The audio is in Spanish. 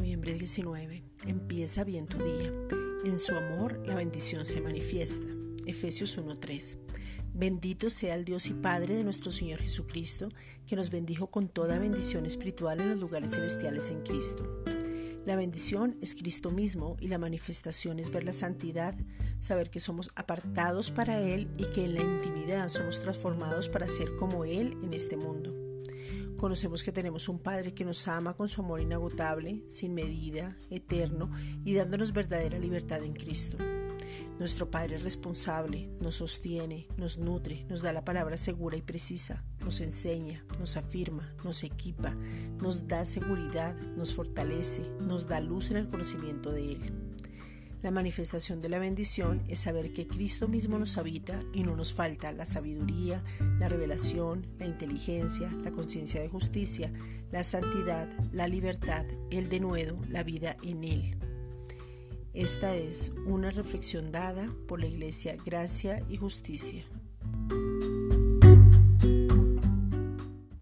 19. Empieza bien tu día. En su amor la bendición se manifiesta. Efesios 1.3. Bendito sea el Dios y Padre de nuestro Señor Jesucristo, que nos bendijo con toda bendición espiritual en los lugares celestiales en Cristo. La bendición es Cristo mismo y la manifestación es ver la santidad, saber que somos apartados para Él y que en la intimidad somos transformados para ser como Él en este mundo. Conocemos que tenemos un Padre que nos ama con su amor inagotable, sin medida, eterno y dándonos verdadera libertad en Cristo. Nuestro Padre es responsable, nos sostiene, nos nutre, nos da la palabra segura y precisa, nos enseña, nos afirma, nos equipa, nos da seguridad, nos fortalece, nos da luz en el conocimiento de Él. La manifestación de la bendición es saber que Cristo mismo nos habita y no nos falta la sabiduría, la revelación, la inteligencia, la conciencia de justicia, la santidad, la libertad, el denuedo, la vida en Él. Esta es una reflexión dada por la Iglesia Gracia y Justicia.